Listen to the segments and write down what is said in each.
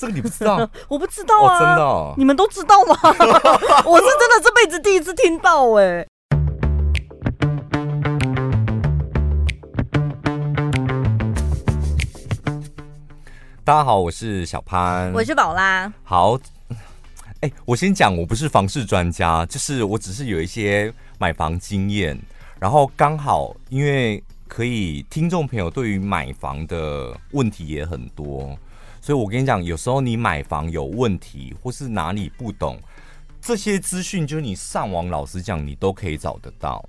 这个你不知道？我不知道啊，哦、真的、哦，你们都知道吗？我是真的这辈子第一次听到哎、欸。大家好，我是小潘，我是宝拉。好，哎、欸，我先讲，我不是房市专家，就是我只是有一些买房经验，然后刚好因为。可以，听众朋友对于买房的问题也很多，所以我跟你讲，有时候你买房有问题，或是哪里不懂，这些资讯就是你上网，老实讲，你都可以找得到。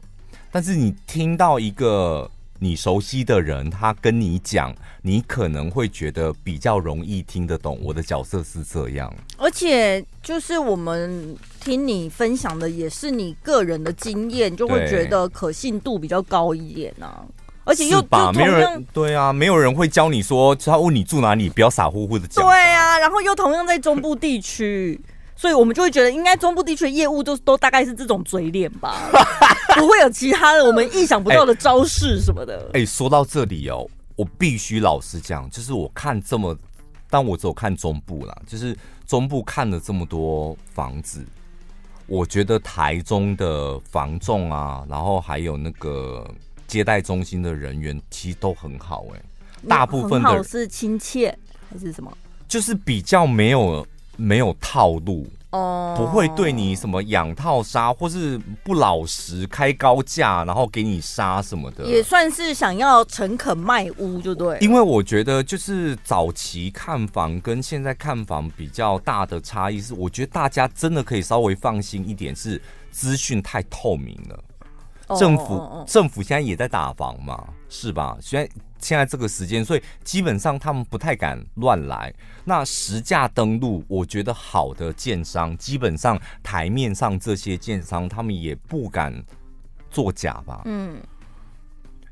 但是你听到一个你熟悉的人，他跟你讲，你可能会觉得比较容易听得懂。我的角色是这样，而且就是我们听你分享的也是你个人的经验，就会觉得可信度比较高一点呢、而且又吧，没有人对啊，没有人会教你说，他问你住哪里，不要傻乎乎的讲。对啊，然后又同样在中部地区，所以我们就会觉得，应该中部地区的业务都都大概是这种嘴脸吧，不会有其他的我们意想不到的招式什么的。哎、欸欸，说到这里哦，我必须老实讲，就是我看这么，但我只有看中部啦，就是中部看了这么多房子，我觉得台中的房仲啊，然后还有那个。接待中心的人员其实都很好哎、欸，大部分的好是亲切还是什么？就是比较没有没有套路哦，不会对你什么养套杀，或是不老实开高价，然后给你杀什么的，也算是想要诚恳卖屋，就对。因为我觉得就是早期看房跟现在看房比较大的差异是，我觉得大家真的可以稍微放心一点，是资讯太透明了。政府、oh, oh, oh. 政府现在也在打房嘛，是吧？现在现在这个时间，所以基本上他们不太敢乱来。那实价登录，我觉得好的建商，基本上台面上这些建商，他们也不敢作假吧？嗯，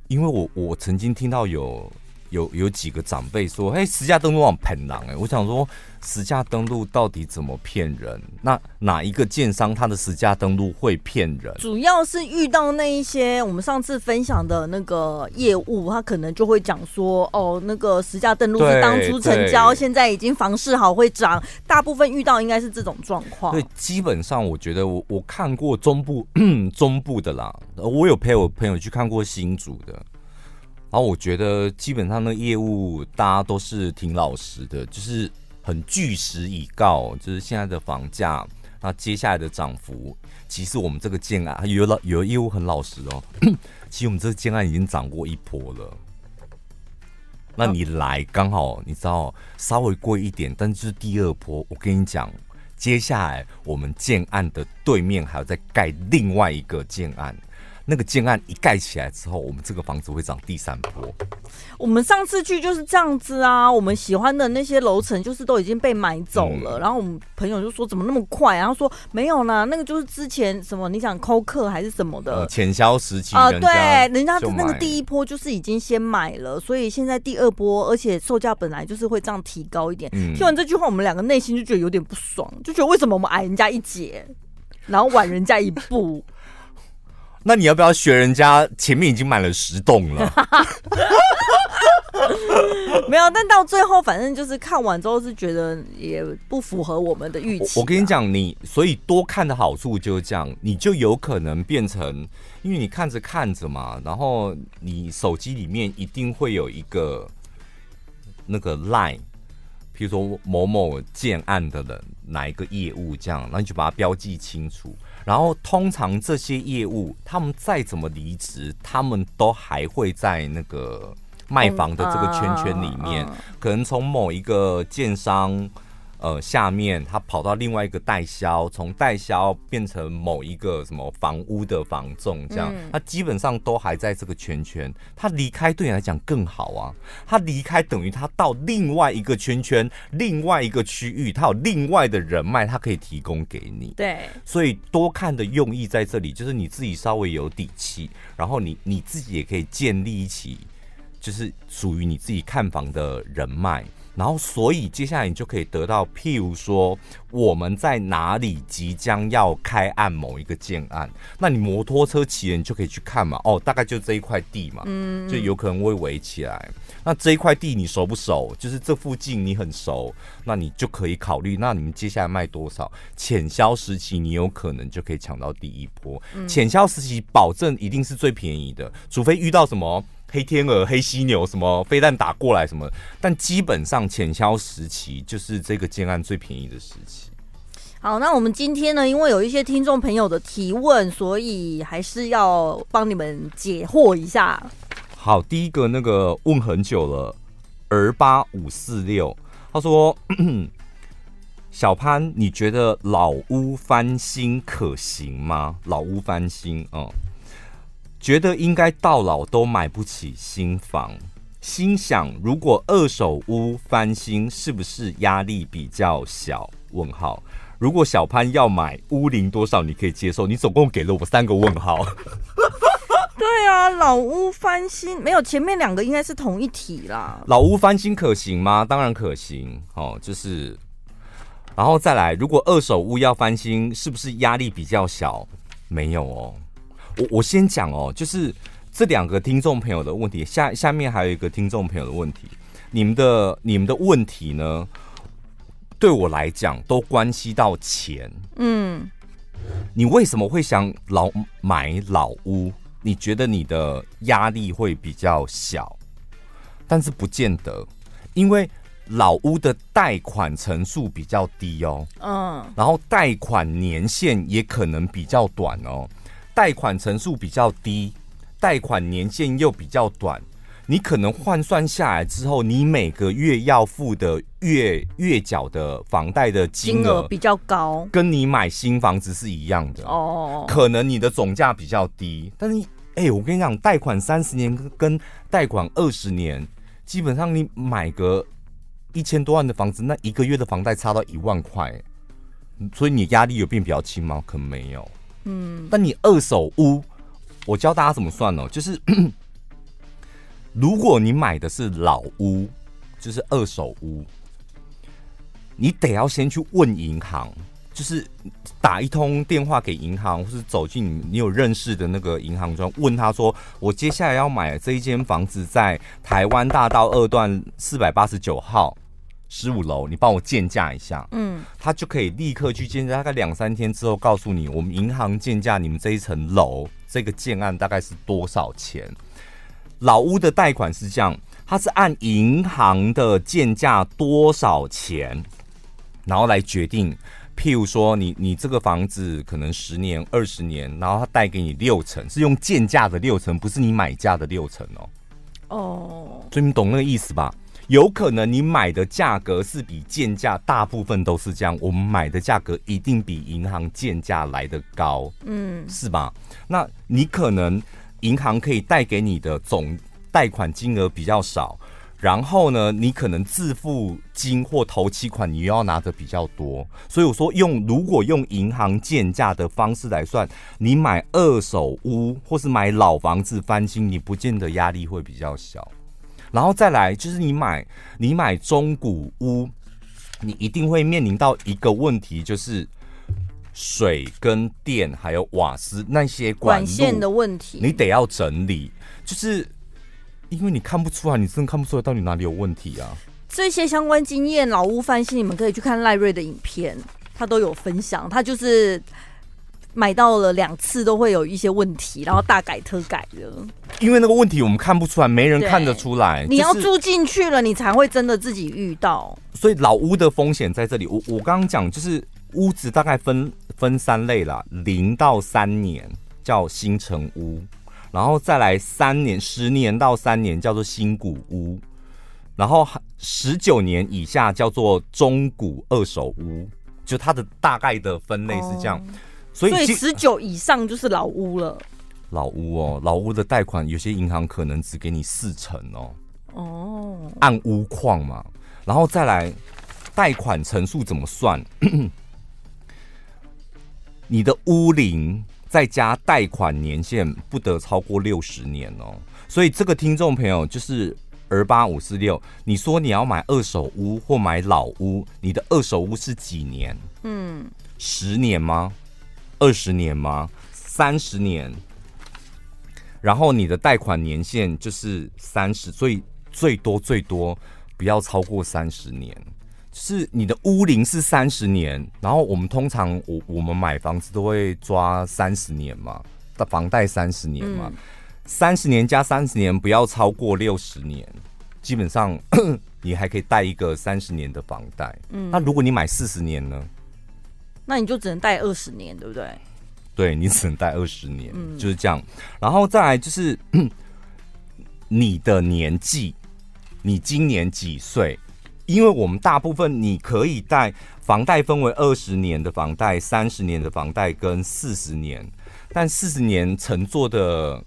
因为我我曾经听到有。有有几个长辈说：“哎，实价登录网骗人哎！”我想说，实价登录到底怎么骗人？那哪一个建商他的实价登录会骗人？主要是遇到那一些我们上次分享的那个业务，他可能就会讲说：“哦，那个实价登录是当初成交，现在已经房市好会涨。”大部分遇到应该是这种状况。对，基本上我觉得我我看过中部 中部的啦，我有陪我朋友去看过新竹的。然后我觉得基本上的业务大家都是挺老实的，就是很据实以告，就是现在的房价，那接下来的涨幅，其实我们这个建案有老有业务很老实哦，其实我们这个建案已经涨过一波了。那你来刚好你知道稍微贵一点，但是第二波，我跟你讲，接下来我们建案的对面还要再盖另外一个建案。那个建案一盖起来之后，我们这个房子会涨第三波。我们上次去就是这样子啊，我们喜欢的那些楼层就是都已经被买走了。嗯、然后我们朋友就说怎么那么快？然后说没有啦，那个就是之前什么你想扣客还是什么的潜销时期啊？对，人家那个第一波就是已经先买了，所以现在第二波，而且售价本来就是会这样提高一点。嗯、听完这句话，我们两个内心就觉得有点不爽，就觉得为什么我们矮人家一截，然后晚人家一步。那你要不要学人家？前面已经买了十栋了，没有。但到最后，反正就是看完之后是觉得也不符合我们的预期。我跟你讲，你所以多看的好处就是这样，你就有可能变成，因为你看着看着嘛，然后你手机里面一定会有一个那个 line，譬如说某某建案的人哪一个业务这样，然后你就把它标记清楚。然后，通常这些业务，他们再怎么离职，他们都还会在那个卖房的这个圈圈里面，可能从某一个建商。呃，下面他跑到另外一个代销，从代销变成某一个什么房屋的房仲，这样，他基本上都还在这个圈圈。他离开对你来讲更好啊，他离开等于他到另外一个圈圈，另外一个区域，他有另外的人脉，他可以提供给你。对，所以多看的用意在这里，就是你自己稍微有底气，然后你你自己也可以建立起，就是属于你自己看房的人脉。然后所以接下来你就可以得到，譬如说我们在哪里即将要开案某一个建案，那你摩托车骑人你就可以去看嘛，哦，大概就这一块地嘛，嗯，就有可能会围起来。那这一块地你熟不熟？就是这附近你很熟，那你就可以考虑。那你们接下来卖多少？潜销时期你有可能就可以抢到第一波。潜销时期保证一定是最便宜的，除非遇到什么黑天鹅、黑犀牛，什么飞弹打过来什么。但基本上浅销时期就是这个建案最便宜的时期。好，那我们今天呢，因为有一些听众朋友的提问，所以还是要帮你们解惑一下。好，第一个那个问很久了，儿八五四六，他说：“ 小潘，你觉得老屋翻新可行吗？老屋翻新，哦、嗯，觉得应该到老都买不起新房，心想如果二手屋翻新，是不是压力比较小？问号。如果小潘要买，屋龄多少你可以接受？你总共给了我三个问号。”对啊，老屋翻新没有，前面两个应该是同一题啦。老屋翻新可行吗？当然可行哦，就是，然后再来，如果二手屋要翻新，是不是压力比较小？没有哦，我我先讲哦，就是这两个听众朋友的问题，下下面还有一个听众朋友的问题，你们的你们的问题呢，对我来讲都关系到钱。嗯，你为什么会想老买老屋？你觉得你的压力会比较小，但是不见得，因为老屋的贷款层数比较低哦，嗯，然后贷款年限也可能比较短哦，贷款成数比较低，贷款年限又比较短。你可能换算下来之后，你每个月要付的月月缴的房贷的金额比较高，跟你买新房子是一样的哦。可能你的总价比较低，但是哎、欸，我跟你讲，贷款三十年跟贷款二十年，基本上你买个一千多万的房子，那一个月的房贷差到一万块，所以你压力有变比较轻吗？可能没有。嗯，但你二手屋，我教大家怎么算哦？就是。如果你买的是老屋，就是二手屋，你得要先去问银行，就是打一通电话给银行，或是走进你有认识的那个银行中，问他说：“我接下来要买这一间房子，在台湾大道二段四百八十九号十五楼，你帮我鉴价一下。”嗯，他就可以立刻去鉴价，大概两三天之后告诉你，我们银行鉴价你们这一层楼这个建案大概是多少钱。老屋的贷款是这样，它是按银行的建价多少钱，然后来决定。譬如说你，你你这个房子可能十年、二十年，然后他贷给你六成，是用建价的六成，不是你买价的六成哦。哦，oh. 所以你懂那个意思吧？有可能你买的价格是比建价，大部分都是这样。我们买的价格一定比银行建价来的高，嗯，是吧？那你可能。银行可以贷给你的总贷款金额比较少，然后呢，你可能自付金或头期款你又要拿的比较多，所以我说用如果用银行建价的方式来算，你买二手屋或是买老房子翻新，你不见得压力会比较小。然后再来就是你买你买中古屋，你一定会面临到一个问题，就是。水跟电还有瓦斯那些管，管线的问题，你得要整理，就是因为你看不出来，你真的看不出来到底哪里有问题啊。这些相关经验，老屋翻新，你们可以去看赖瑞的影片，他都有分享。他就是买到了两次都会有一些问题，然后大改特改的。因为那个问题我们看不出来，没人看得出来。你要住进去了，你才会真的自己遇到。所以老屋的风险在这里。我我刚刚讲就是。屋子大概分分三类啦，零到三年叫新城屋，然后再来三年、十年到三年叫做新古屋，然后十九年以下叫做中古二手屋，就它的大概的分类是这样。哦、所以十九以上就是老屋了。老屋哦，老屋的贷款有些银行可能只给你四成哦。哦，按屋况嘛，然后再来贷款成数怎么算？你的屋龄再加贷款年限不得超过六十年哦，所以这个听众朋友就是二八五四六，你说你要买二手屋或买老屋，你的二手屋是几年？嗯，十年吗？二十年吗？三十年？然后你的贷款年限就是三十，所以最多最多不要超过三十年。是你的屋龄是三十年，然后我们通常我我们买房子都会抓三十年嘛，的房贷三十年嘛，三十年加三十年不要超过六十年，基本上 你还可以贷一个三十年的房贷。嗯，那如果你买四十年呢？那你就只能贷二十年，对不对？对，你只能贷二十年，嗯，就是这样。然后再来就是 你的年纪，你今年几岁？因为我们大部分你可以贷房贷分为二十年的房贷、三十年的房贷跟四十年，但四十年乘坐的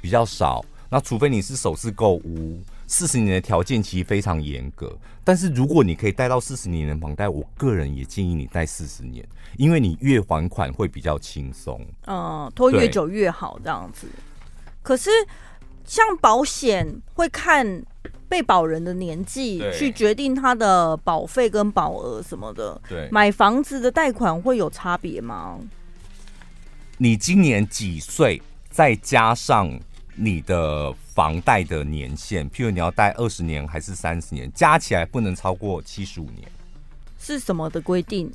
比较少。那除非你是首次购屋，四十年的条件其实非常严格。但是如果你可以贷到四十年的房贷，我个人也建议你贷四十年，因为你越还款会比较轻松。嗯，拖越久越好这样子。可是像保险会看。被保人的年纪去决定他的保费跟保额什么的。对，买房子的贷款会有差别吗？你今年几岁？再加上你的房贷的年限，譬如你要贷二十年还是三十年，加起来不能超过七十五年。是什么的规定？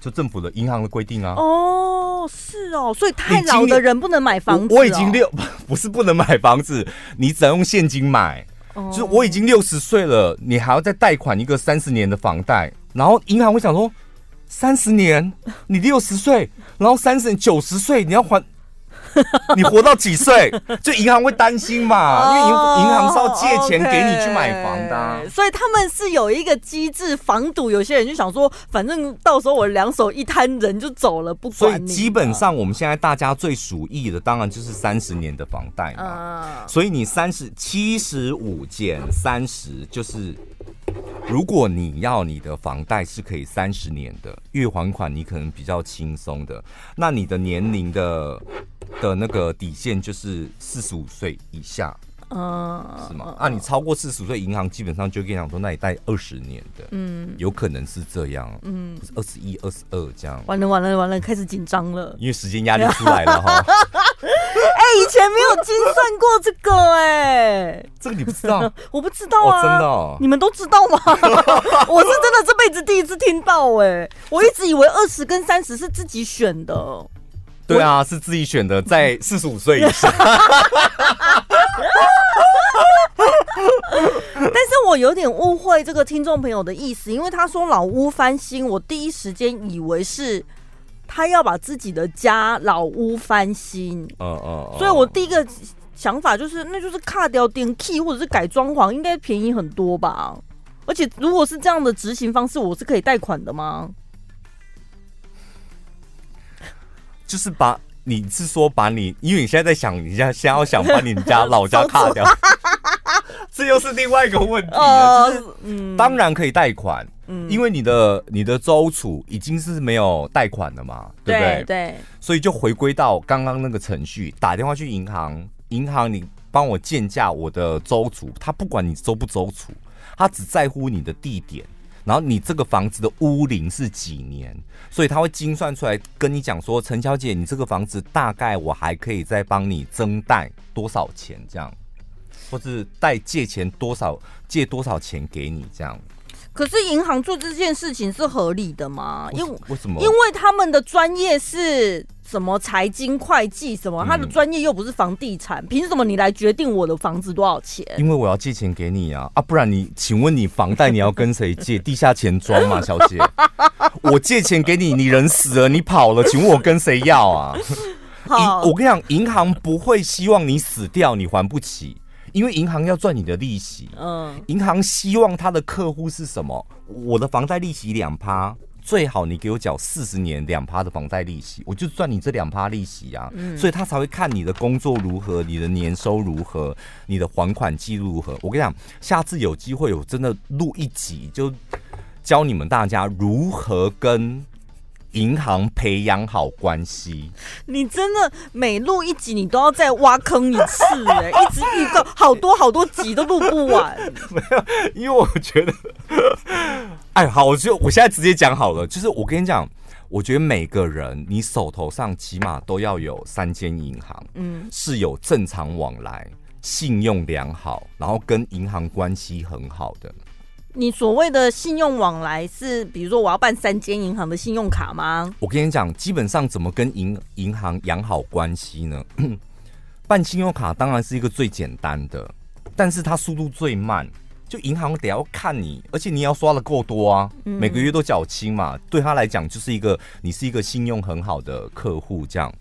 就政府的银行的规定啊。哦，是哦，所以太老的人不能买房子。我已经六，不是不能买房子，你只能用现金买。就是我已经六十岁了，你还要再贷款一个三十年的房贷，然后银行会想说，三十年，你六十岁，然后三十年九十岁你要还。你活到几岁？就银行会担心嘛，因为银银行是要借钱给你去买房的，啊，所以他们是有一个机制防堵。有些人就想说，反正到时候我两手一摊，人就走了，不管你。所以基本上我们现在大家最鼠意的，当然就是三十年的房贷嘛。所以你三十七十五减三十，就是如果你要你的房贷是可以三十年的月还款，你可能比较轻松的，那你的年龄的。的那个底线就是四十五岁以下，嗯，是吗？啊，你超过四十五岁，银行基本上就跟你讲说，那你贷二十年的，嗯，有可能是这样，嗯，二十一、二十二这样。完了完了完了，开始紧张了，因为时间压力出来了 哈。哎、欸，以前没有精算过这个、欸，哎，这个你不知道？我不知道啊，哦、真的、哦，你们都知道吗？我是真的这辈子第一次听到、欸，哎，我一直以为二十跟三十是自己选的。对啊，是自己选的，在四十五岁以上。但是我有点误会这个听众朋友的意思，因为他说老屋翻新，我第一时间以为是他要把自己的家老屋翻新。嗯嗯。所以我第一个想法就是，那就是卡掉电器或者是改装潢，应该便宜很多吧？而且如果是这样的执行方式，我是可以贷款的吗？就是把，你是说把你，因为你现在在想，你现在先要想把你家 老家卡掉，这又是另外一个问题了。就是，嗯，当然可以贷款，嗯，因为你的你的周处已经是没有贷款了嘛，对不对？对，所以就回归到刚刚那个程序，打电话去银行，银行你帮我建价我的周处，他不管你周不周处，他只在乎你的地点。然后你这个房子的屋龄是几年？所以他会精算出来跟你讲说，陈小姐，你这个房子大概我还可以再帮你增贷多少钱这样，或是贷借钱多少，借多少钱给你这样。可是银行做这件事情是合理的吗？因为为什么？因为他们的专业是。什么财经会计什么？他的专业又不是房地产，凭、嗯、什么你来决定我的房子多少钱？因为我要借钱给你啊啊！不然你，请问你房贷你要跟谁借？地下钱庄吗，小姐？我借钱给你，你人死了，你跑了，请问我跟谁要啊？银我跟你讲，银行不会希望你死掉，你还不起，因为银行要赚你的利息。嗯，银行希望他的客户是什么？我的房贷利息两趴。最好你给我缴四十年两趴的房贷利息，我就赚你这两趴利息啊。嗯，所以他才会看你的工作如何，你的年收如何，你的还款记录如何。我跟你讲，下次有机会我真的录一集，就教你们大家如何跟银行培养好关系。你真的每录一集，你都要再挖坑一次哎、欸，一直预告好多好多集都录不完。没有，因为我觉得，哎，好，我就我现在直接讲好了，就是我跟你讲，我觉得每个人你手头上起码都要有三间银行，嗯，是有正常往来。信用良好，然后跟银行关系很好的。你所谓的信用往来是，比如说我要办三间银行的信用卡吗？我跟你讲，基本上怎么跟银银行养好关系呢？办信用卡当然是一个最简单的，但是它速度最慢。就银行得要看你，而且你要刷的够多啊，嗯、每个月都缴清嘛。对他来讲，就是一个你是一个信用很好的客户，这样。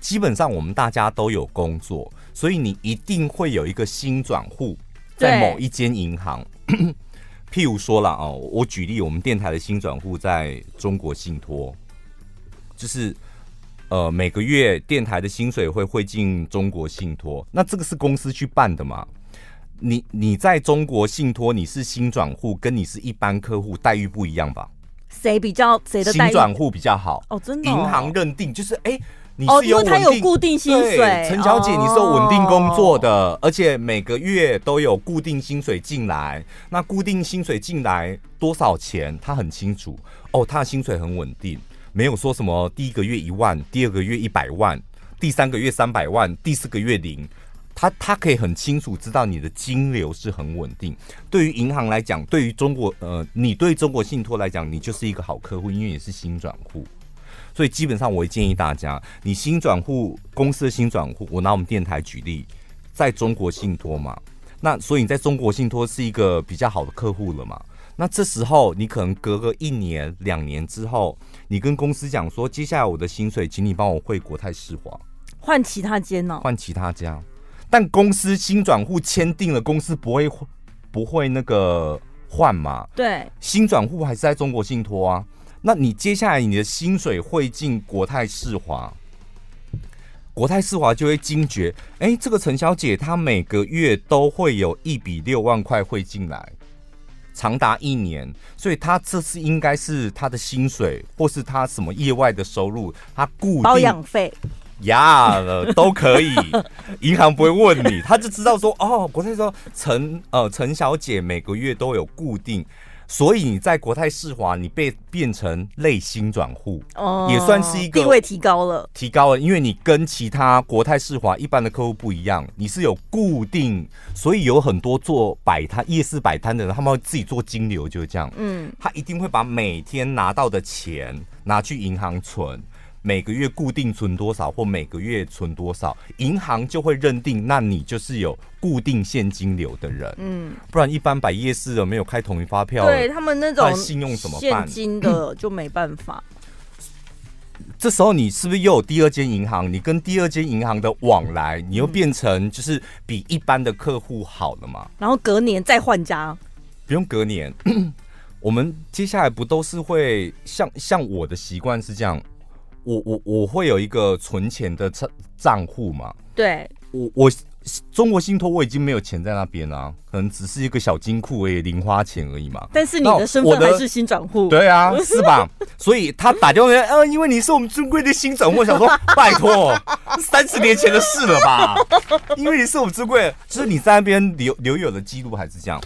基本上我们大家都有工作，所以你一定会有一个新转户在某一间银行。譬如说了哦，我举例，我们电台的新转户在中国信托，就是呃每个月电台的薪水会汇进中国信托，那这个是公司去办的嘛？你你在中国信托你是新转户，跟你是一般客户待遇不一样吧？谁比较谁的新转户比较好？哦，真的、哦，银行认定就是哎。欸哦，因为他有固定薪水，陈小姐，你是有稳定工作的，哦，而且每个月都有固定薪水进来。那固定薪水进来多少钱，他很清楚。哦，他的薪水很稳定，没有说什么第一个月一万，第二个月一百万，第三个月三百万，第四个月零。他他可以很清楚知道你的金流是很稳定。对于银行来讲，对于中国呃，你对中国信托来讲，你就是一个好客户，因为你是新转户。所以基本上，我会建议大家，你新转户公司的新转户，我拿我们电台举例，在中国信托嘛，那所以你在中国信托是一个比较好的客户了嘛。那这时候你可能隔个一年两年之后，你跟公司讲说，接下来我的薪水，请你帮我汇国泰世华，换其他间呢？换其他家，但公司新转户签订了，公司不会不会那个换嘛？对，新转户还是在中国信托啊。那你接下来你的薪水汇进国泰世华，国泰世华就会惊觉，哎，这个陈小姐她每个月都会有一笔六万块汇进来，长达一年，所以她这次应该是她的薪水，或是她什么业外的收入，她固定保养费呀，yeah, 都可以，银行不会问你，他就知道说，哦，国泰说陈呃陈小姐每个月都有固定。所以你在国泰世华，你被变成类薪转户，哦，也算是一个地位提高了，提高了，因为你跟其他国泰世华一般的客户不一样，你是有固定，所以有很多做摆摊、夜市摆摊的人，他们会自己做金流，就是这样，嗯，他一定会把每天拿到的钱拿去银行存。每个月固定存多少，或每个月存多少，银行就会认定，那你就是有固定现金流的人。嗯，不然一般摆夜市的没有开统一发票，对他们那种信用怎么办？现金的就没办法。这时候你是不是又有第二间银行？你跟第二间银行的往来，你又变成就是比一般的客户好了嘛？然后隔年再换家，不用隔年。我们接下来不都是会像像我的习惯是这样。我我我会有一个存钱的账账户嘛？对，我我中国信托我已经没有钱在那边了，啊，可能只是一个小金库而已，零花钱而已嘛。但是你的身份还是新转户，对啊，是吧？所以他打电话来，呃，因为你是我们尊贵的新转户，我想说 拜托，三十年前的事了吧？因为你是我们尊贵，就是你在那边留留有的记录还是这样。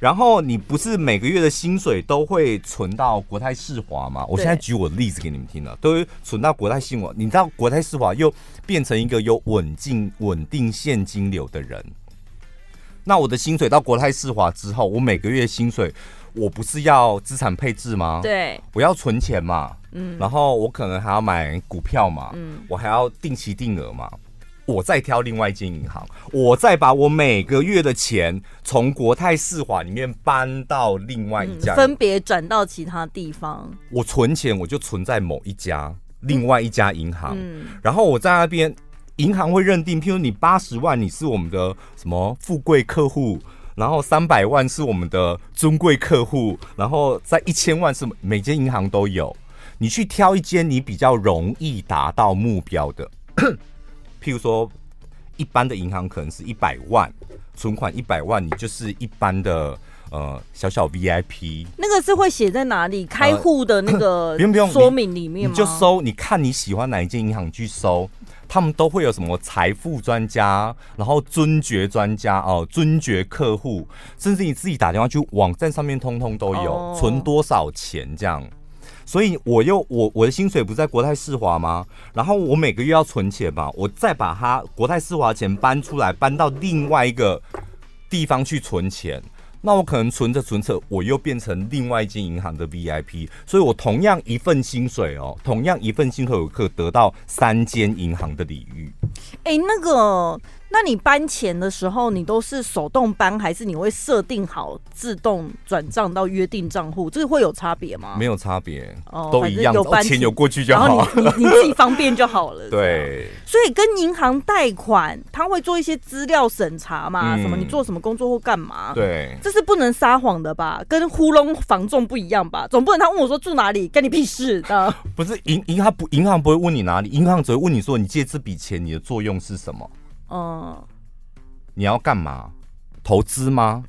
然后你不是每个月的薪水都会存到国泰世华吗？我现在举我的例子给你们听了，都会存到国泰信华。你知道国泰世华又变成一个有稳定稳定现金流的人。那我的薪水到国泰世华之后，我每个月薪水，我不是要资产配置吗？对，我要存钱嘛。嗯，然后我可能还要买股票嘛。嗯，我还要定期定额嘛。我再挑另外一间银行，我再把我每个月的钱从国泰世华里面搬到另外一家，嗯，分别转到其他地方。我存钱，我就存在某一家另外一家银行，嗯，然后我在那边，银行会认定，譬如你八十万，你是我们的什么富贵客户，然后三百万是我们的尊贵客户，然后在一千万是每间银行都有，你去挑一间你比较容易达到目标的。譬如说，一般的银行可能是一百万存款，一百万你就是一般的呃小小 VIP。那个是会写在哪里？开户的那个 不用不用说明里面吗？你就搜，你看你喜欢哪一间银行去搜，他们都会有什么财富专家，然后尊爵专家哦，尊爵客户，甚至你自己打电话去网站上面，通通都有，哦、存多少钱这样。所以我又我我的薪水不在国泰世华吗？然后我每个月要存钱嘛，我再把它国泰世华钱搬出来，搬到另外一个地方去存钱。那我可能存着存着，我又变成另外一间银行的 VIP。所以我同样一份薪水哦，同样一份薪水，我可得到三间银行的礼遇。哎、那个。那你搬钱的时候，你都是手动搬，还是你会设定好自动转账到约定账户？这个会有差别吗？没有差别，哦，都一样，有搬钱有过去就好，然后你你，你自己方便就好了。对，所以跟银行贷款，他会做一些资料审查嘛？嗯、什么你做什么工作或干嘛？对，这是不能撒谎的吧？跟糊弄房仲不一样吧？总不能他问我说住哪里，干你屁事的？不是银银行不银行不会问你哪里，银行只会问你说你借这笔钱你的作用是什么？嗯，你要干嘛？投资吗？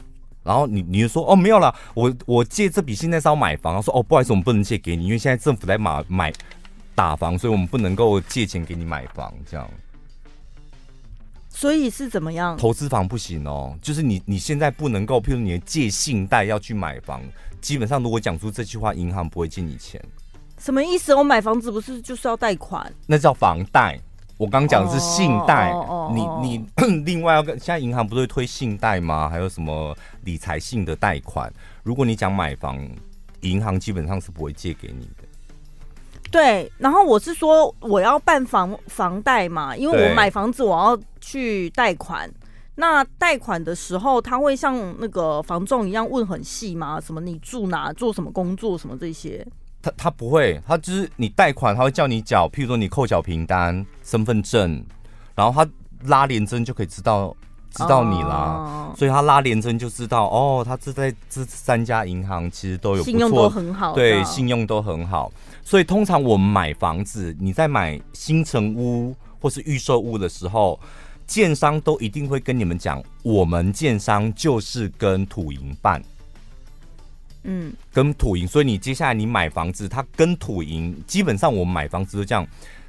然后你你就说哦没有了，我我借这笔现在是要买房。说哦不好意思，我们不能借给你，因为现在政府在买买打房，所以我们不能够借钱给你买房。这样，所以是怎么样？投资房不行哦，就是你你现在不能够，譬如你借信贷要去买房，基本上如果讲出这句话，银行不会借你钱。什么意思？我买房子不是就是要贷款？那叫房贷。我刚讲的是信贷，oh, oh, oh, oh. 你你 另外要跟现在银行不是会推信贷吗？还有什么理财性的贷款？如果你讲买房，银行基本上是不会借给你的。对，然后我是说我要办房房贷嘛，因为我买房子我要去贷款。那贷款的时候，他会像那个房仲一样问很细吗？什么你住哪，做什么工作，什么这些？他他不会，他就是你贷款，他会叫你缴，譬如说你扣缴凭单、身份证，然后他拉联征就可以知道知道你啦，oh. 所以他拉联征就知道哦，他这在这三家银行其实都有不错，信用都很好，对，信用都很好。所以通常我们买房子，你在买新城屋或是预售屋的时候，建商都一定会跟你们讲，我们建商就是跟土银办。嗯，跟土银，所以你接下来你买房子，它跟土银基本上我们买房子都这样，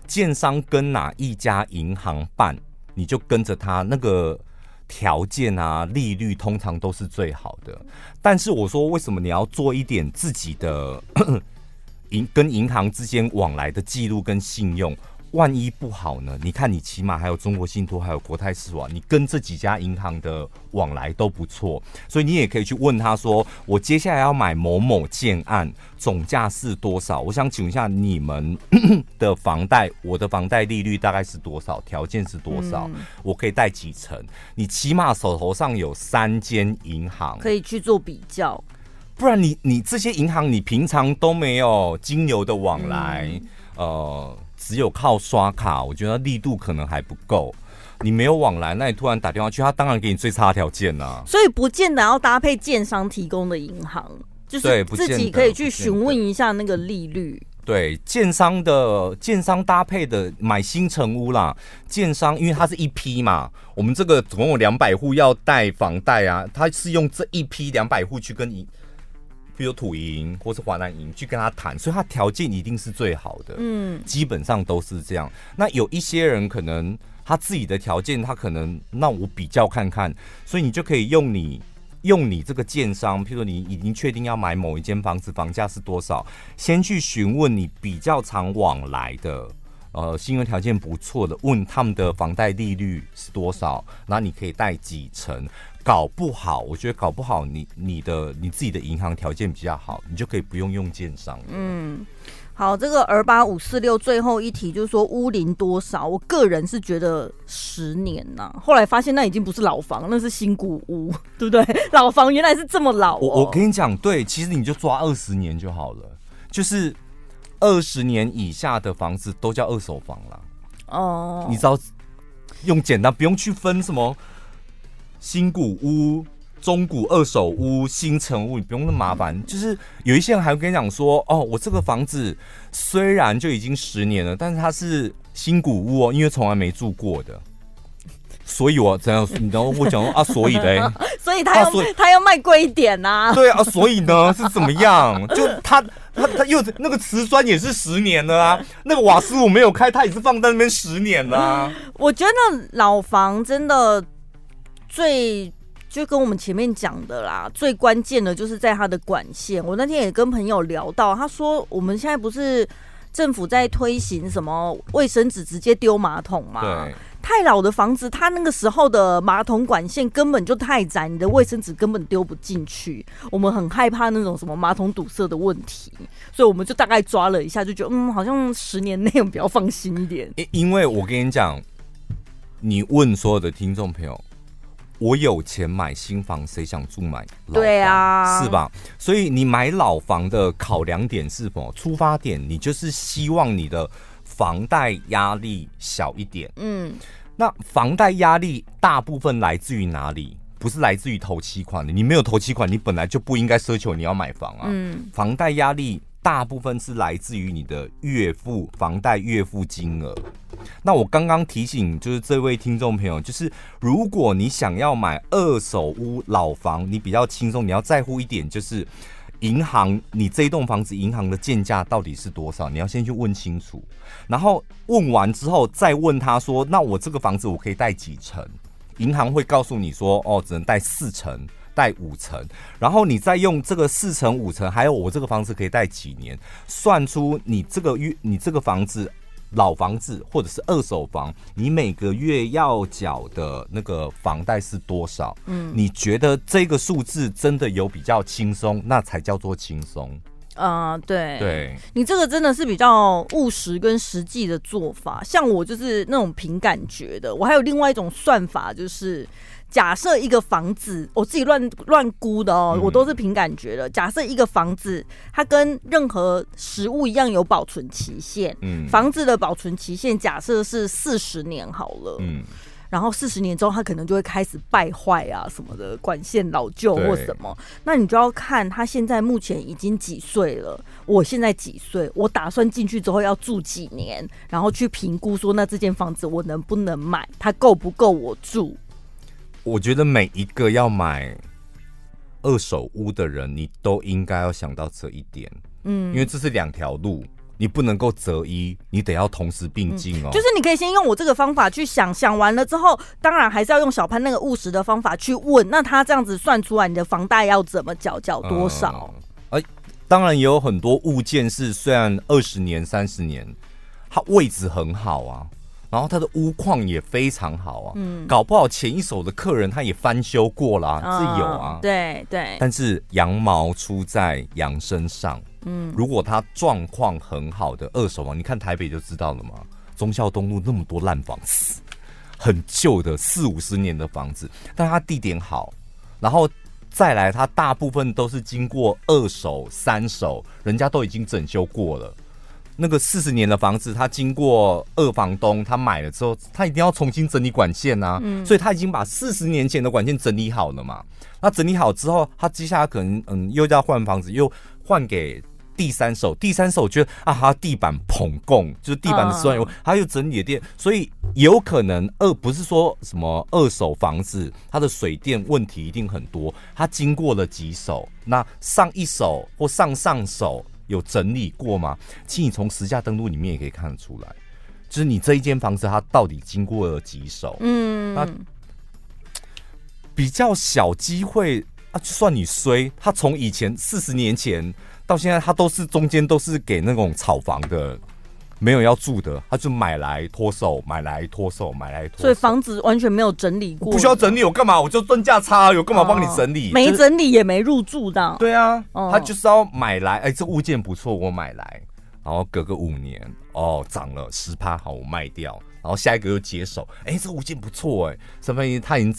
建商跟哪一家银行办，你就跟着他那个条件啊，利率通常都是最好的。但是我说，为什么你要做一点自己的 银跟银行之间往来的记录跟信用？万一不好呢？你看，你起码还有中国信托，还有国泰世华，你跟这几家银行的往来都不错，所以你也可以去问他说：“我接下来要买某某建案，总价是多少？我想请问一下你们 的房贷，我的房贷利率大概是多少？条件是多少？嗯、我可以贷几成？你起码手头上有三间银行可以去做比较，不然你你这些银行你平常都没有金牛的往来，嗯、呃。”只有靠刷卡，我觉得力度可能还不够。你没有往来，那你突然打电话去，他当然给你最差条件呐、啊。所以不见得要搭配建商提供的银行，就是自己可以去询问一下那个利率。对，建商的建商搭配的买新城屋啦，建商因为它是一批嘛，我们这个总共有两百户要贷房贷啊，它是用这一批两百户去跟你。比如土银或是华南银去跟他谈，所以他条件一定是最好的。嗯，基本上都是这样。那有一些人可能他自己的条件，他可能那我比较看看，所以你就可以用你用你这个建商，譬如说你已经确定要买某一间房子，房价是多少，先去询问你比较常往来的，呃，信用条件不错的，问他们的房贷利率是多少，然后你可以贷几成。搞不好，我觉得搞不好你，你你的你自己的银行条件比较好，你就可以不用用建商。嗯，好，这个二八五四六最后一题就是说屋龄多少？我个人是觉得十年呐、啊，后来发现那已经不是老房，那是新古屋，对不对？老房原来是这么老、哦。我我跟你讲，对，其实你就抓二十年就好了，就是二十年以下的房子都叫二手房了。哦，你知道用简单，不用去分什么。新古屋、中古二手屋、新城屋，你不用那么麻烦。就是有一些人还会跟你讲说：“哦，我这个房子虽然就已经十年了，但是它是新古屋哦，因为从来没住过的。”所以我这样，然后我讲啊，所以嘞，所以他要、啊、他要卖贵一点呐、啊。对啊，所以呢是怎么样？就他他他又那个瓷砖也是十年了啊，那个瓦斯我没有开，他也是放在那边十年了、啊。我觉得老房真的最就跟我们前面讲的啦，最关键的就是在它的管线。我那天也跟朋友聊到，他说我们现在不是政府在推行什么卫生纸直接丢马桶吗？对。太老的房子，它那个时候的马桶管线根本就太窄，你的卫生纸根本丢不进去。我们很害怕那种什么马桶堵塞的问题，所以我们就大概抓了一下，就觉得嗯，好像十年内我们比较放心一点。因因为我跟你讲，你问所有的听众朋友，我有钱买新房，谁想住买老房？对啊，是吧？所以你买老房的考量点是什么？出发点，你就是希望你的。房贷压力小一点，嗯，那房贷压力大部分来自于哪里？不是来自于头期款的，你没有头期款，你本来就不应该奢求你要买房啊。嗯，房贷压力大部分是来自于你的月付房贷月付金额。那我刚刚提醒就是这位听众朋友，就是如果你想要买二手屋老房，你比较轻松，你要在乎一点就是。银行，你这一栋房子银行的建价到底是多少？你要先去问清楚，然后问完之后再问他说：“那我这个房子我可以贷几成？”银行会告诉你说：“哦，只能贷四成，贷五成。”然后你再用这个四成、五成，还有我这个房子可以贷几年，算出你这个月你这个房子。老房子或者是二手房，你每个月要缴的那个房贷是多少？嗯，你觉得这个数字真的有比较轻松，那才叫做轻松。啊、呃，对，对，你这个真的是比较务实跟实际的做法。像我就是那种凭感觉的，我还有另外一种算法，就是。假设一个房子，我自己乱乱估的哦，我都是凭感觉的。假设一个房子，它跟任何食物一样有保存期限。嗯，房子的保存期限假设是四十年好了。嗯，然后四十年之后，它可能就会开始败坏啊什么的，管线老旧或什么。那你就要看它现在目前已经几岁了，我现在几岁，我打算进去之后要住几年，然后去评估说，那这间房子我能不能买，它够不够我住。我觉得每一个要买二手屋的人，你都应该要想到这一点，嗯，因为这是两条路，你不能够择一，你得要同时并进哦。就是你可以先用我这个方法去想，想完了之后，当然还是要用小潘那个务实的方法去问。那他这样子算出来，你的房贷要怎么缴，缴多少？哎、嗯，当然也有很多物件是虽然二十年、三十年，它位置很好啊。然后它的屋况也非常好啊，嗯，搞不好前一手的客人他也翻修过了，啊，是有啊，对对。但是羊毛出在羊身上，嗯，如果它状况很好的二手房，你看台北就知道了嘛，忠孝东路那么多烂房子，很旧的四五十年的房子，但它地点好，然后再来它大部分都是经过二手、三手，人家都已经整修过了。那个四十年的房子，他经过二房东，他买了之后，他一定要重新整理管线啊，嗯，所以他已经把四十年前的管线整理好了嘛。那整理好之后，他接下来可能嗯又要换房子，又换给第三手。第三手觉得啊，他地板捧供，就是地板的砖油，他又整理的电，所以有可能二不是说什么二手房子，它的水电问题一定很多。他经过了几手，那上一手或上上手。有整理过吗？其实你从实价登录里面也可以看得出来，就是你这一间房子它到底经过了几手？嗯，那比较小机会啊，就算你衰，它从以前四十年前到现在，它都是中间都是给那种炒房的。没有要住的，他就买来脱手，买来脱手，买来脱手。所以房子完全没有整理过，不需要整理，我干嘛？我就蹲价差，有干嘛帮你整理？没整理也没入住的。对啊，他就是要买来，哎，这物件不错，我买来，然后隔个五年，哦，涨了十趴，好，我卖掉，然后下一个又接手，哎，这物件不错，哎，什么？他已经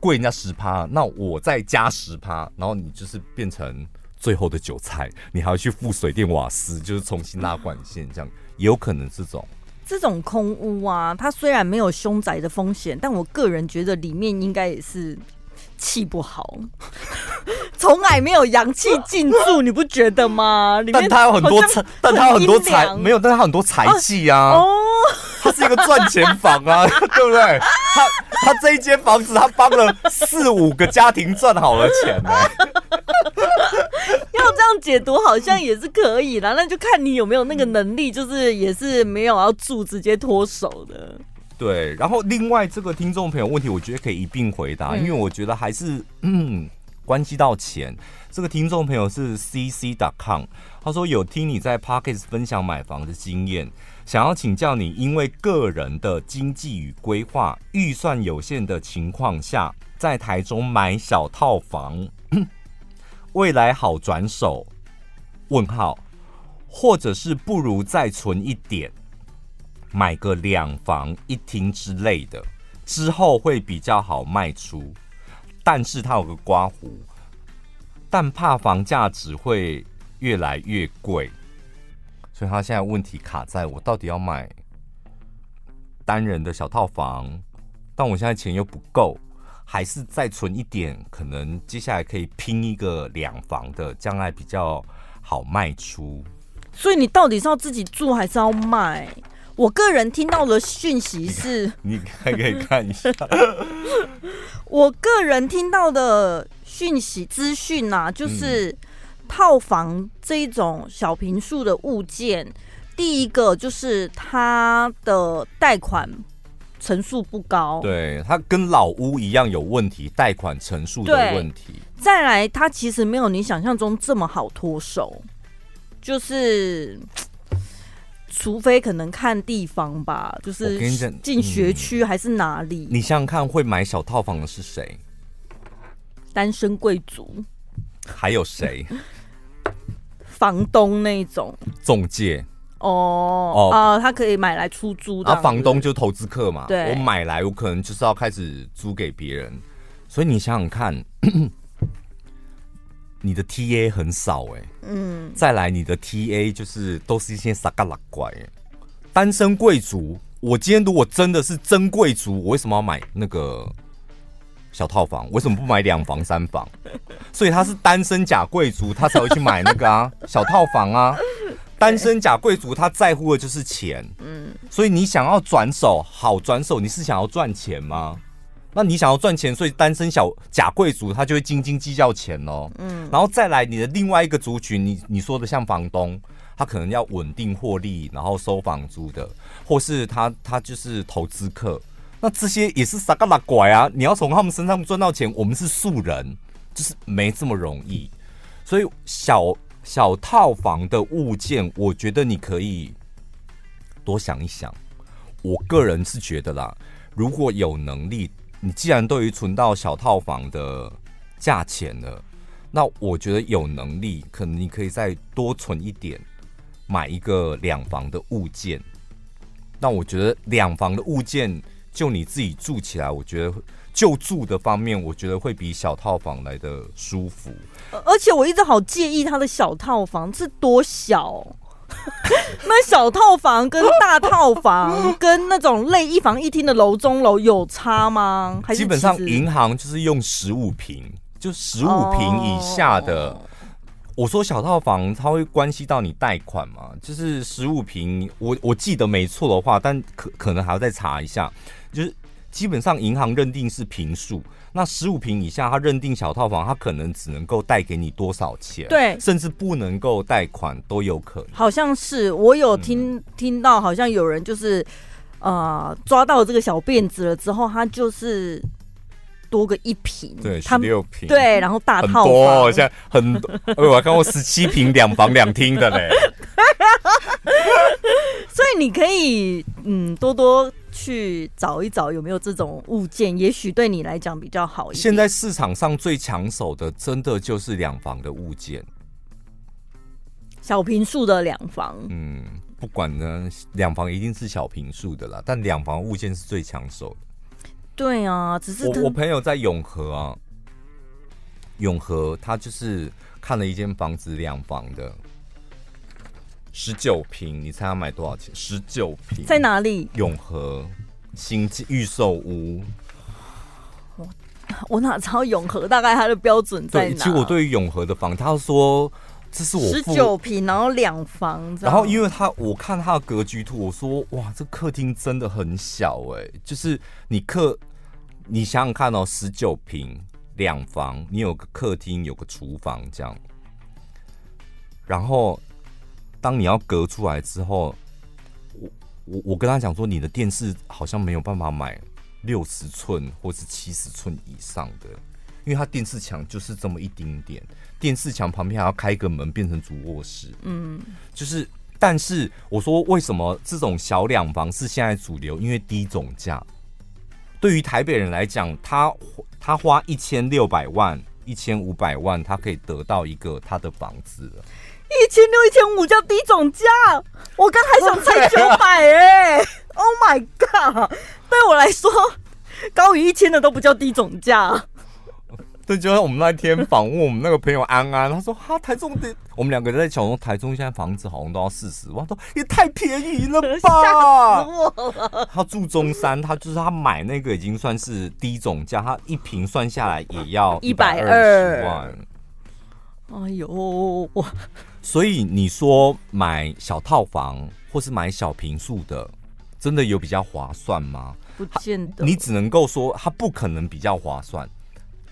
贵人家十趴，那我再加十趴，然后你就是变成。最后的韭菜，你还要去付水电瓦斯，就是重新拉管线，这样也有可能这种。这种空屋啊，它虽然没有凶宅的风险，但我个人觉得里面应该也是气不好，从来没有阳气进驻，你不觉得吗？里面但它有很多财，但它有很多财，没有，但它很多财气啊。哦。它是一个赚钱房啊，对不对？他他这一间房子，他帮了四五个家庭赚好了钱呢。要这样解读，好像也是可以啦。那就看你有没有那个能力，就是也是没有要住直接脱手的。对，然后另外这个听众朋友问题，我觉得可以一并回答，因为我觉得还是嗯关系到钱。这个听众朋友是 cc.com，他说有听你在 Pocket 分享买房的经验，想要请教你，因为个人的经济与规划预算有限的情况下，在台中买小套房，未来好转手？问号，或者是不如再存一点，买个两房一厅之类的，之后会比较好卖出。但是他有个刮胡。但怕房价只会越来越贵，所以他现在问题卡在我到底要买单人的小套房，但我现在钱又不够，还是再存一点，可能接下来可以拼一个两房的，将来比较好卖出。所以你到底是要自己住还是要卖？我个人听到的讯息是，你还可以看一下。我个人听到的讯息资讯呐，就是套房这一种小平数的物件，第一个就是它的贷款层数不高，对，它跟老屋一样有问题，贷款层数的问题。再来，它其实没有你想象中这么好脱手，就是。除非可能看地方吧，就是进学区还是哪里？你想想看，会买小套房的是谁？单身贵族。还有谁？房东那种。中介。哦哦啊，他可以买来出租的。啊，房东就投资客嘛。对。我买来，我可能就是要开始租给别人，所以你想想看。你的 TA 很少哎、欸，嗯，再来你的 TA 就是都是一些傻嘎拉怪哎，单身贵族。我今天如果真的是真贵族，我为什么要买那个小套房？为什么不买两房三房？所以他是单身假贵族，他才会去买那个啊 小套房啊。单身假贵族他在乎的就是钱，嗯，所以你想要转手好转手，你是想要赚钱吗？那你想要赚钱，所以单身小假贵族他就会斤斤计较钱哦。嗯，然后再来你的另外一个族群，你你说的像房东，他可能要稳定获利，然后收房租的，或是他他就是投资客，那这些也是傻嘎拉拐啊！你要从他们身上赚到钱，我们是素人，就是没这么容易。所以小小套房的物件，我觉得你可以多想一想。我个人是觉得啦，如果有能力。你既然都已存到小套房的价钱了，那我觉得有能力，可能你可以再多存一点，买一个两房的物件。那我觉得两房的物件，就你自己住起来，我觉得就住的方面，我觉得会比小套房来的舒服。而且我一直好介意它的小套房是多小。那小套房跟大套房 跟那种类一房一厅的楼中楼有差吗？还是基本上银行就是用十五平，就十五平以下的。Oh. 我说小套房它会关系到你贷款吗？就是十五平，我我记得没错的话，但可可能还要再查一下。就是基本上银行认定是平数。那十五平以下，他认定小套房，他可能只能够贷给你多少钱？对，甚至不能够贷款都有可能。好像是我有听、嗯、听到，好像有人就是呃抓到这个小辫子了之后，他就是多个一平，对，十六平，对，然后大套房，多现在很多，我还看过十七平两房两厅的嘞。所以你可以嗯多多。去找一找有没有这种物件，也许对你来讲比较好一点。现在市场上最抢手的，真的就是两房的物件，小平数的两房。嗯，不管呢，两房一定是小平数的啦，但两房物件是最抢手的。对啊，只是我我朋友在永和啊，永和他就是看了一间房子两房的。十九平，你猜他买多少钱？十九平在哪里？永和新预售屋。我我哪知道永和大概它的标准在哪？对，其实我对于永和的房，他说这是我十九平，然后两房，然后因为他我看他的格局图，我说哇，这客厅真的很小哎、欸，就是你客，你想想看哦，十九平两房，你有个客厅，有个厨房这样，然后当你要隔出来之后，我我我跟他讲说，你的电视好像没有办法买六十寸或是七十寸以上的。因为它电视墙就是这么一丁点，电视墙旁边还要开个门变成主卧室，嗯，就是，但是我说为什么这种小两房是现在主流？因为低总价，对于台北人来讲，他他花一千六百万、一千五百万，他可以得到一个他的房子了。一千六、一千五叫低总价，我刚还想猜九百哎，Oh my god！对我来说，高于一千的都不叫低总价。对，就像我们那天访问我们那个朋友安安，他说哈台中的，我们两个在讲说台中现在房子好像都要四十万，说也太便宜了吧，吓死我了。他住中山，他就是他买那个已经算是低总价，他一平算下来也要一百二十万。哎呦，我所以你说买小套房或是买小平数的，真的有比较划算吗？不见得，你只能够说它不可能比较划算。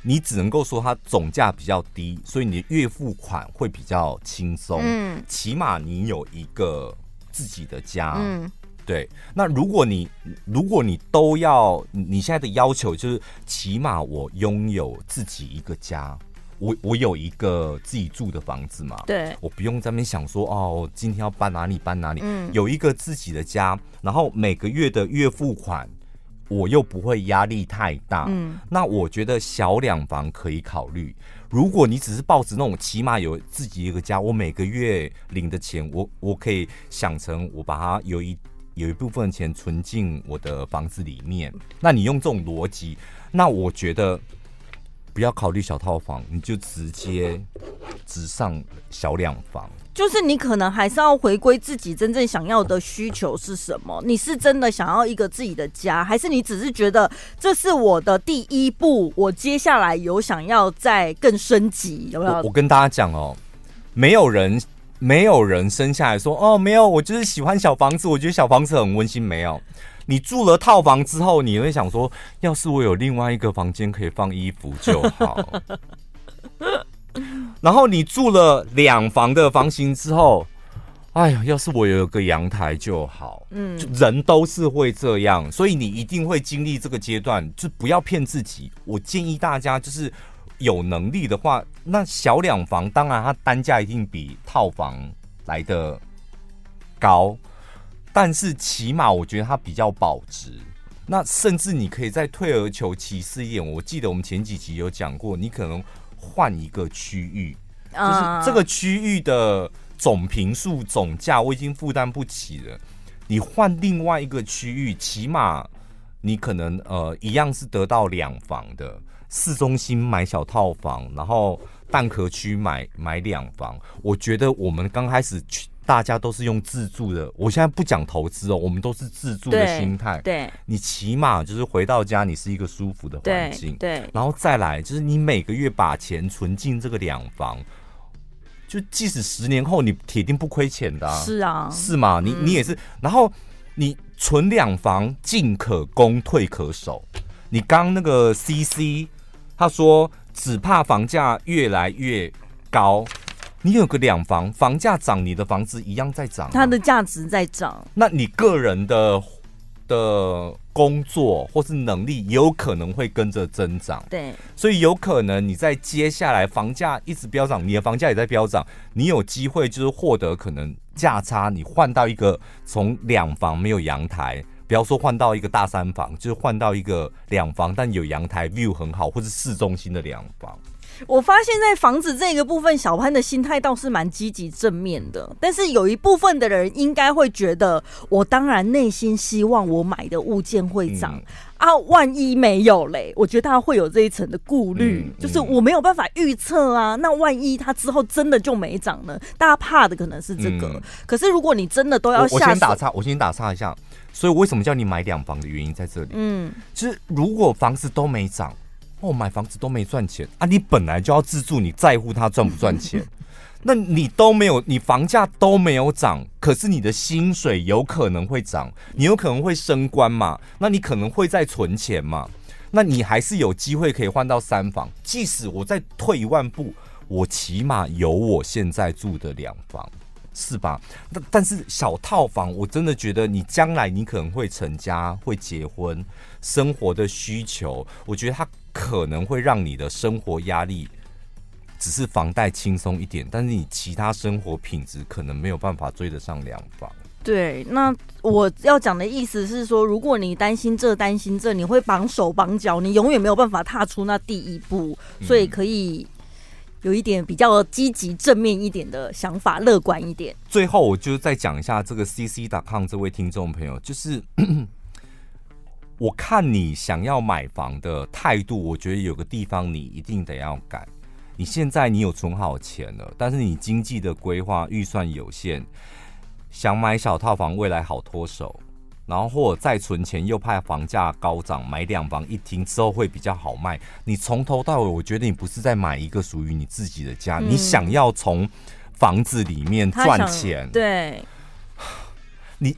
你只能够说它总价比较低，所以你的月付款会比较轻松。嗯，起码你有一个自己的家。嗯，对。那如果你如果你都要，你现在的要求就是起码我拥有自己一个家，我我有一个自己住的房子嘛。对，我不用在那边想说哦，今天要搬哪里搬哪里。嗯，有一个自己的家，然后每个月的月付款。我又不会压力太大，嗯，那我觉得小两房可以考虑。如果你只是抱着那种起码有自己一个家，我每个月领的钱，我我可以想成我把它有一有一部分钱存进我的房子里面。那你用这种逻辑，那我觉得不要考虑小套房，你就直接只上小两房。就是你可能还是要回归自己真正想要的需求是什么？你是真的想要一个自己的家，还是你只是觉得这是我的第一步？我接下来有想要再更升级？有没有？我，我跟大家讲哦，没有人没有人生下来说哦，没有，我就是喜欢小房子，我觉得小房子很温馨。没有，你住了套房之后，你会想说，要是我有另外一个房间可以放衣服就好。然后你住了两房的房型之后，哎呀，要是我有个阳台就好。嗯，人都是会这样，所以你一定会经历这个阶段，就不要骗自己。我建议大家，就是有能力的话，那小两房当然它单价一定比套房来的高，但是起码我觉得它比较保值。那甚至你可以再退而求其次一点，我记得我们前几集有讲过，你可能。换一个区域，就是这个区域的总平数、总价我已经负担不起了。你换另外一个区域，起码你可能呃一样是得到两房的。市中心买小套房，然后蛋壳区买买两房。我觉得我们刚开始去。大家都是用自住的，我现在不讲投资哦，我们都是自住的心态。对，你起码就是回到家，你是一个舒服的环境。对，然后再来就是你每个月把钱存进这个两房，就即使十年后你铁定不亏钱的。是啊，是吗？你你也是，然后你存两房，进可攻，退可守。你刚那个 CC 他说，只怕房价越来越高。你有个两房，房价涨，你的房子一样在涨，它的价值在涨。那你个人的的工作或是能力也有可能会跟着增长。对，所以有可能你在接下来房价一直飙涨，你的房价也在飙涨，你有机会就是获得可能价差，你换到一个从两房没有阳台，不要说换到一个大三房，就是换到一个两房但有阳台，view 很好，或是市中心的两房。我发现，在房子这个部分，小潘的心态倒是蛮积极正面的。但是有一部分的人应该会觉得，我当然内心希望我买的物件会涨、嗯、啊，万一没有嘞，我觉得他会有这一层的顾虑、嗯，就是我没有办法预测啊。那万一他之后真的就没涨呢？大家怕的可能是这个。嗯、可是如果你真的都要下，我先打岔，我先打岔一下。所以为什么叫你买两房的原因在这里？嗯，其实如果房子都没涨。哦，买房子都没赚钱啊！你本来就要自住，你在乎他赚不赚钱？那你都没有，你房价都没有涨，可是你的薪水有可能会涨，你有可能会升官嘛？那你可能会再存钱嘛？那你还是有机会可以换到三房。即使我再退一万步，我起码有我现在住的两房，是吧？但但是小套房，我真的觉得你将来你可能会成家、会结婚，生活的需求，我觉得它可能会让你的生活压力。只是房贷轻松一点，但是你其他生活品质可能没有办法追得上两房。对，那我要讲的意思是说，如果你担心这担心这，你会绑手绑脚，你永远没有办法踏出那第一步。所以可以有一点比较积极正面一点的想法，乐观一点。最后，我就再讲一下这个 CC.com 这位听众朋友，就是 我看你想要买房的态度，我觉得有个地方你一定得要改。你现在你有存好钱了，但是你经济的规划预算有限，想买小套房未来好脱手，然后或者再存钱又怕房价高涨，买两房一厅之后会比较好卖。你从头到尾，我觉得你不是在买一个属于你自己的家，嗯、你想要从房子里面赚钱。对，你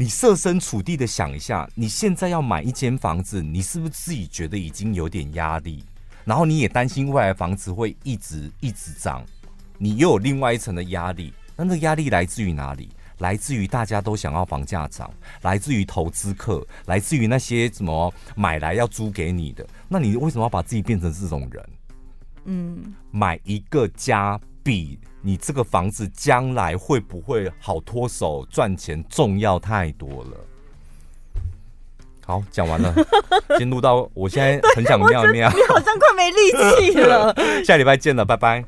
你设身处地的想一下，你现在要买一间房子，你是不是自己觉得已经有点压力？然后你也担心未来房子会一直一直涨，你又有另外一层的压力。那那个压力来自于哪里？来自于大家都想要房价涨，来自于投资客，来自于那些什么买来要租给你的。那你为什么要把自己变成这种人？嗯，买一个家比你这个房子将来会不会好脱手赚钱重要太多了。好，讲完了，先录到，我现在很想尿尿，你好像快没力气了。下礼拜见了，拜拜。